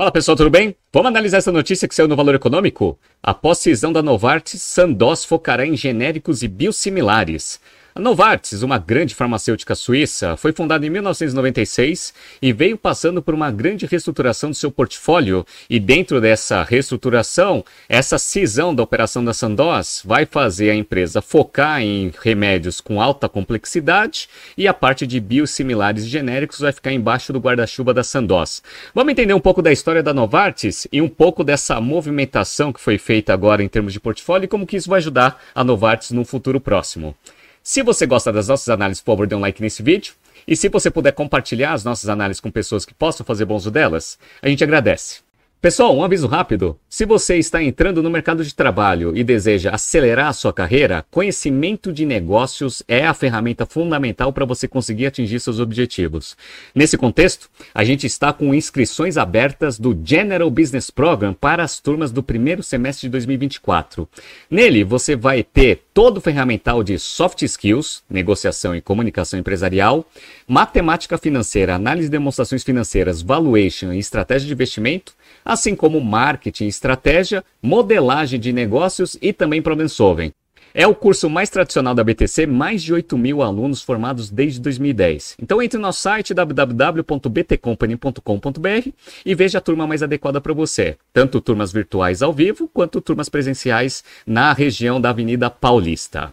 Fala pessoal, tudo bem? Vamos analisar essa notícia que saiu no Valor Econômico? Após cisão da Novartis, Sandoz focará em genéricos e biosimilares. A Novartis, uma grande farmacêutica suíça, foi fundada em 1996 e veio passando por uma grande reestruturação do seu portfólio. E dentro dessa reestruturação, essa cisão da operação da Sandoz vai fazer a empresa focar em remédios com alta complexidade e a parte de biosimilares genéricos vai ficar embaixo do guarda-chuva da Sandoz. Vamos entender um pouco da história da Novartis e um pouco dessa movimentação que foi feita agora em termos de portfólio e como que isso vai ajudar a Novartis no futuro próximo. Se você gosta das nossas análises, por favor, dê um like nesse vídeo. E se você puder compartilhar as nossas análises com pessoas que possam fazer bom uso delas, a gente agradece. Pessoal, um aviso rápido. Se você está entrando no mercado de trabalho e deseja acelerar a sua carreira, conhecimento de negócios é a ferramenta fundamental para você conseguir atingir seus objetivos. Nesse contexto, a gente está com inscrições abertas do General Business Program para as turmas do primeiro semestre de 2024. Nele, você vai ter todo o ferramental de soft skills, negociação e comunicação empresarial, matemática financeira, análise de demonstrações financeiras, valuation e estratégia de investimento, assim como marketing, estratégia, modelagem de negócios e também problem solving. É o curso mais tradicional da BTC, mais de 8 mil alunos formados desde 2010. Então entre no nosso site www.btcompany.com.br e veja a turma mais adequada para você, tanto turmas virtuais ao vivo quanto turmas presenciais na região da Avenida Paulista.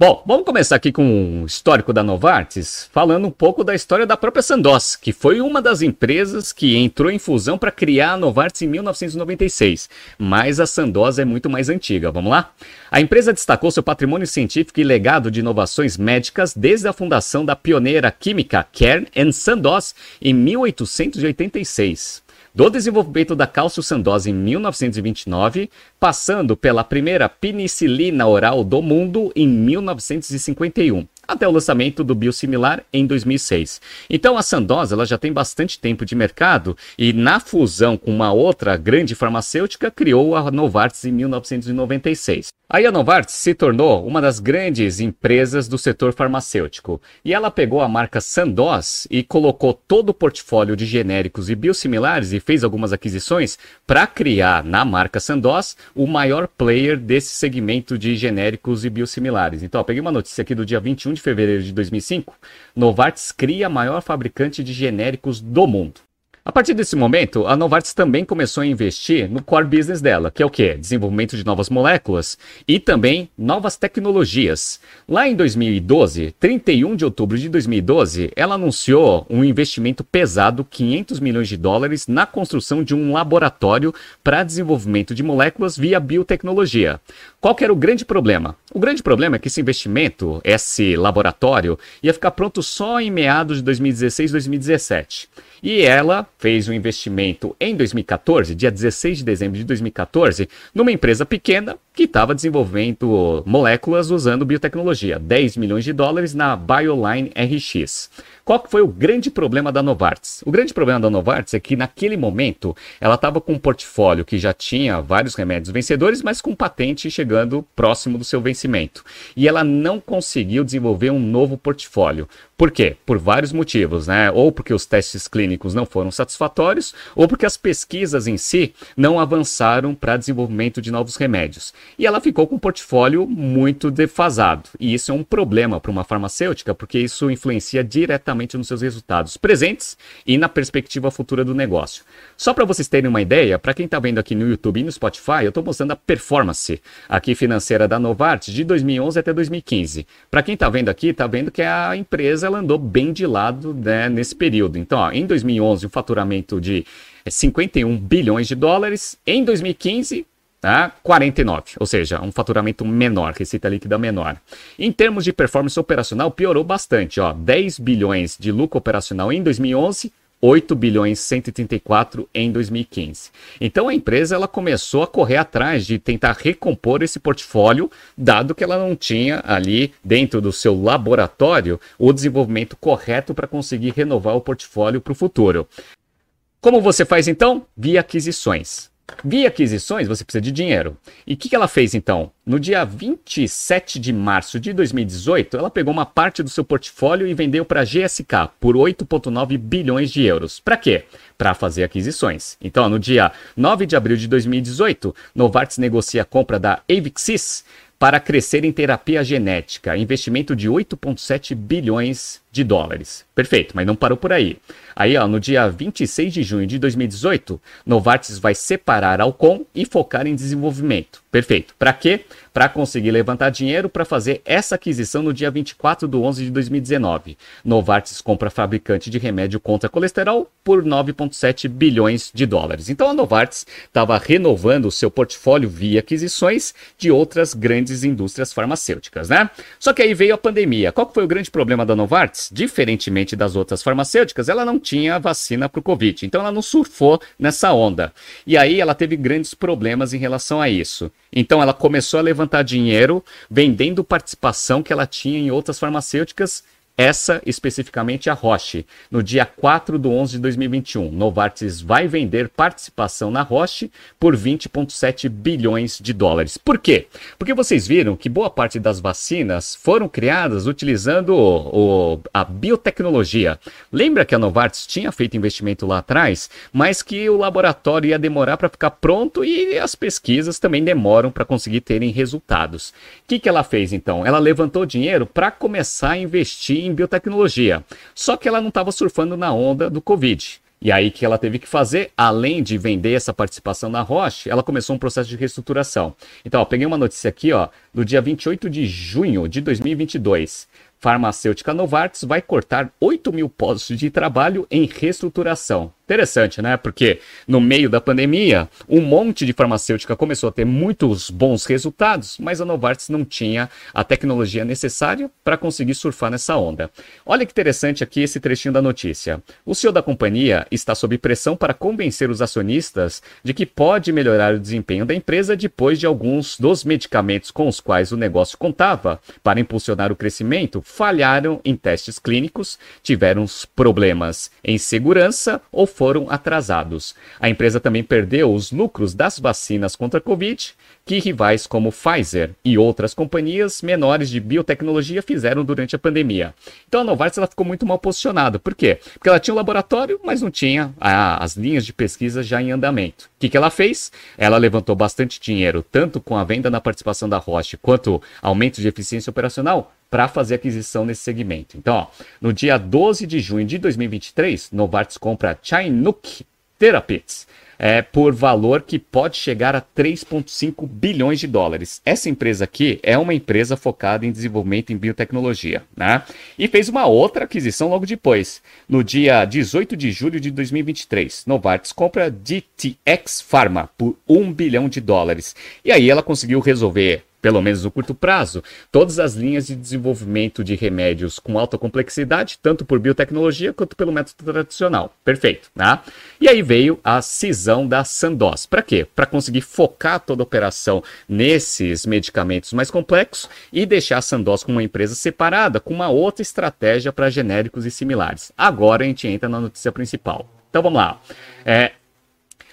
Bom, vamos começar aqui com um histórico da Novartis, falando um pouco da história da própria Sandoz, que foi uma das empresas que entrou em fusão para criar a Novartis em 1996. Mas a Sandoz é muito mais antiga, vamos lá? A empresa destacou seu patrimônio científico e legado de inovações médicas desde a fundação da pioneira química Kern Sandoz em 1886 do desenvolvimento da calcio-sandose em 1929, passando pela primeira penicilina oral do mundo em 1951 até o lançamento do biosimilar em 2006. Então a Sandoz ela já tem bastante tempo de mercado e na fusão com uma outra grande farmacêutica criou a Novartis em 1996. Aí a Novartis se tornou uma das grandes empresas do setor farmacêutico e ela pegou a marca Sandoz e colocou todo o portfólio de genéricos e biosimilares e fez algumas aquisições para criar na marca Sandoz o maior player desse segmento de genéricos e biosimilares. Então, peguei uma notícia aqui do dia 21 de fevereiro de 2005, Novartis cria a maior fabricante de genéricos do mundo. A partir desse momento, a Novartis também começou a investir no core business dela, que é o quê? Desenvolvimento de novas moléculas e também novas tecnologias. Lá em 2012, 31 de outubro de 2012, ela anunciou um investimento pesado, 500 milhões de dólares, na construção de um laboratório para desenvolvimento de moléculas via biotecnologia. Qual que era o grande problema? O grande problema é que esse investimento, esse laboratório, ia ficar pronto só em meados de 2016, 2017. E ela fez um investimento em 2014, dia 16 de dezembro de 2014, numa empresa pequena que estava desenvolvendo moléculas usando biotecnologia, 10 milhões de dólares na Bioline RX. Qual foi o grande problema da Novartis? O grande problema da Novartis é que naquele momento ela estava com um portfólio que já tinha vários remédios vencedores, mas com patente chegando próximo do seu vencimento. E ela não conseguiu desenvolver um novo portfólio. Por quê? Por vários motivos, né? Ou porque os testes clínicos não foram satisfatórios, ou porque as pesquisas em si não avançaram para desenvolvimento de novos remédios. E ela ficou com um portfólio muito defasado. E isso é um problema para uma farmacêutica, porque isso influencia diretamente nos seus resultados presentes e na perspectiva futura do negócio. Só para vocês terem uma ideia, para quem está vendo aqui no YouTube e no Spotify, eu estou mostrando a performance aqui financeira da Novartis de 2011 até 2015. Para quem está vendo aqui, está vendo que a empresa ela andou bem de lado né, nesse período. Então, ó, em 2011, o faturamento de 51 bilhões de dólares. Em 2015, Tá? 49, ou seja, um faturamento menor, receita líquida menor. Em termos de performance operacional, piorou bastante, ó, 10 bilhões de lucro operacional em 2011, 8 bilhões 134 em 2015. Então a empresa ela começou a correr atrás de tentar recompor esse portfólio, dado que ela não tinha ali dentro do seu laboratório o desenvolvimento correto para conseguir renovar o portfólio para o futuro. Como você faz então? Via aquisições. Via aquisições, você precisa de dinheiro. E o que, que ela fez então? No dia 27 de março de 2018, ela pegou uma parte do seu portfólio e vendeu para a GSK por 8,9 bilhões de euros. Para quê? Para fazer aquisições. Então, no dia 9 de abril de 2018, Novartis negocia a compra da Avixis para crescer em terapia genética, investimento de 8,7 bilhões de dólares. Perfeito, mas não parou por aí. Aí, ó, no dia 26 de junho de 2018, Novartis vai separar Alcon e focar em desenvolvimento. Perfeito. Para quê? Para conseguir levantar dinheiro para fazer essa aquisição no dia 24 de 11 de 2019. Novartis compra fabricante de remédio contra colesterol por 9,7 bilhões de dólares. Então a Novartis estava renovando o seu portfólio via aquisições de outras grandes indústrias farmacêuticas, né? Só que aí veio a pandemia. Qual foi o grande problema da Novartis? Diferentemente das outras farmacêuticas, ela não tinha vacina para o Covid. Então ela não surfou nessa onda. E aí ela teve grandes problemas em relação a isso. Então ela começou a levantar dinheiro vendendo participação que ela tinha em outras farmacêuticas essa especificamente a Roche. No dia 4 de 11 de 2021, Novartis vai vender participação na Roche por 20,7 bilhões de dólares. Por quê? Porque vocês viram que boa parte das vacinas foram criadas utilizando o, o, a biotecnologia. Lembra que a Novartis tinha feito investimento lá atrás, mas que o laboratório ia demorar para ficar pronto e as pesquisas também demoram para conseguir terem resultados. O que, que ela fez então? Ela levantou dinheiro para começar a investir em biotecnologia. Só que ela não estava surfando na onda do Covid. E aí que ela teve que fazer, além de vender essa participação na Roche, ela começou um processo de reestruturação. Então, ó, peguei uma notícia aqui, ó, do dia 28 de junho de 2022 farmacêutica Novartis vai cortar 8 mil postos de trabalho em reestruturação. Interessante, né? Porque no meio da pandemia, um monte de farmacêutica começou a ter muitos bons resultados, mas a Novartis não tinha a tecnologia necessária para conseguir surfar nessa onda. Olha que interessante aqui esse trechinho da notícia. O CEO da companhia está sob pressão para convencer os acionistas de que pode melhorar o desempenho da empresa depois de alguns dos medicamentos com os quais o negócio contava para impulsionar o crescimento falharam em testes clínicos, tiveram problemas em segurança ou foram atrasados. A empresa também perdeu os lucros das vacinas contra a Covid, que rivais como Pfizer e outras companhias menores de biotecnologia fizeram durante a pandemia. Então a Novartis ela ficou muito mal posicionada. Por quê? Porque ela tinha um laboratório, mas não tinha ah, as linhas de pesquisa já em andamento. O que, que ela fez? Ela levantou bastante dinheiro, tanto com a venda na participação da Roche, quanto aumento de eficiência operacional, para fazer aquisição nesse segmento. Então, ó, no dia 12 de junho de 2023, Novartis compra Chinook Therapeutics é, por valor que pode chegar a 3,5 bilhões de dólares. Essa empresa aqui é uma empresa focada em desenvolvimento em biotecnologia, né? E fez uma outra aquisição logo depois, no dia 18 de julho de 2023. Novartis compra DTX Pharma por 1 bilhão de dólares. E aí ela conseguiu resolver pelo menos no curto prazo, todas as linhas de desenvolvimento de remédios com alta complexidade, tanto por biotecnologia quanto pelo método tradicional. Perfeito, né? E aí veio a cisão da Sandoz. Para quê? Para conseguir focar toda a operação nesses medicamentos mais complexos e deixar a Sandoz como uma empresa separada, com uma outra estratégia para genéricos e similares. Agora a gente entra na notícia principal. Então vamos lá. É,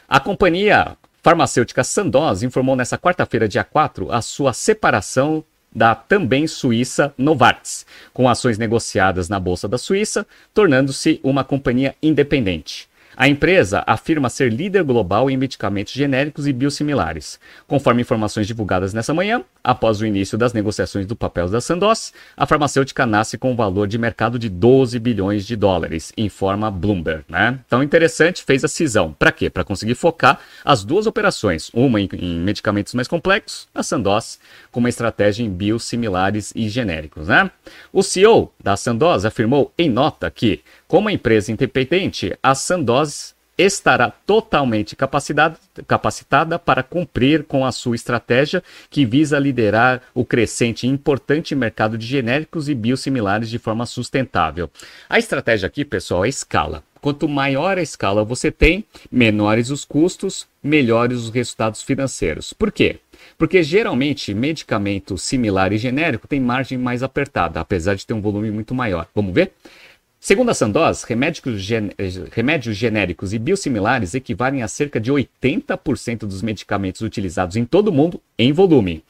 a companhia farmacêutica Sandoz informou nesta quarta-feira, dia 4, a sua separação da também suíça Novartis, com ações negociadas na Bolsa da Suíça, tornando-se uma companhia independente. A empresa afirma ser líder global em medicamentos genéricos e biosimilares. Conforme informações divulgadas nessa manhã, após o início das negociações do papel da Sandoz, a farmacêutica nasce com um valor de mercado de 12 bilhões de dólares, informa Bloomberg. Né? Então, interessante, fez a cisão. Para quê? Para conseguir focar as duas operações, uma em, em, medicamentos mais complexos, a Sandoz com uma estratégia em biosimilares e genéricos. Né? O CEO da Sandoz afirmou em nota que como empresa independente, a Sandoz estará totalmente capacitada, capacitada para cumprir com a sua estratégia que visa liderar o crescente e importante mercado de genéricos e biosimilares de forma sustentável. A estratégia aqui, pessoal, é escala. Quanto maior a escala você tem, menores os custos, melhores os resultados financeiros. Por quê? Porque geralmente medicamento similar e genérico tem margem mais apertada, apesar de ter um volume muito maior. Vamos ver? Segundo a Sandoz, remédios, gen remédios genéricos e biosimilares equivalem a cerca de 80% dos medicamentos utilizados em todo o mundo em volume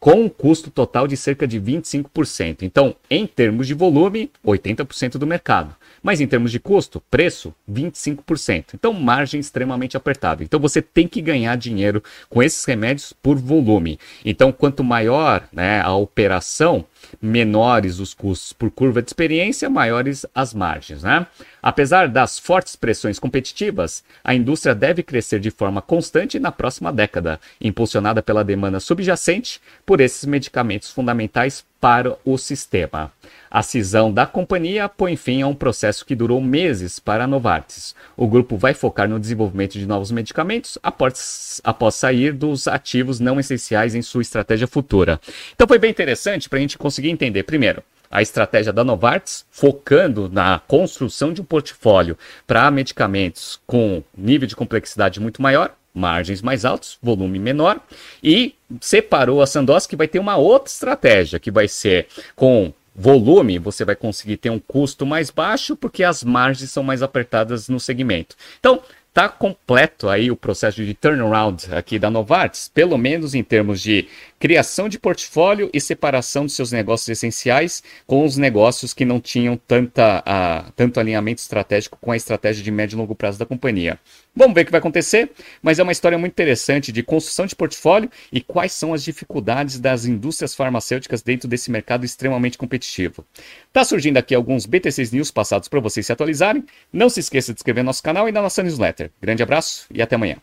com um custo total de cerca de 25%. Então, em termos de volume, 80% do mercado. Mas em termos de custo, preço, 25%. Então, margem extremamente apertada. Então, você tem que ganhar dinheiro com esses remédios por volume. Então, quanto maior né, a operação, menores os custos por curva de experiência, maiores as margens. Né? Apesar das fortes pressões competitivas, a indústria deve crescer de forma constante na próxima década, impulsionada pela demanda subjacente por esses medicamentos fundamentais para o sistema. A cisão da companhia põe fim a um processo que durou meses para a Novartis. O grupo vai focar no desenvolvimento de novos medicamentos após, após sair dos ativos não essenciais em sua estratégia futura. Então foi bem interessante para a gente conseguir entender, primeiro, a estratégia da Novartis, focando na construção de um portfólio para medicamentos com nível de complexidade muito maior, margens mais altos, volume menor, e separou a Sandoz que vai ter uma outra estratégia, que vai ser com volume, você vai conseguir ter um custo mais baixo porque as margens são mais apertadas no segmento. Então, tá completo aí o processo de turnaround aqui da Novartis, pelo menos em termos de criação de portfólio e separação dos seus negócios essenciais com os negócios que não tinham tanta, uh, tanto alinhamento estratégico com a estratégia de médio e longo prazo da companhia. Vamos ver o que vai acontecer, mas é uma história muito interessante de construção de portfólio e quais são as dificuldades das indústrias farmacêuticas dentro desse mercado extremamente competitivo. Tá surgindo aqui alguns BTCs News passados para vocês se atualizarem. Não se esqueça de inscrever no nosso canal e na nossa newsletter. Grande abraço e até amanhã.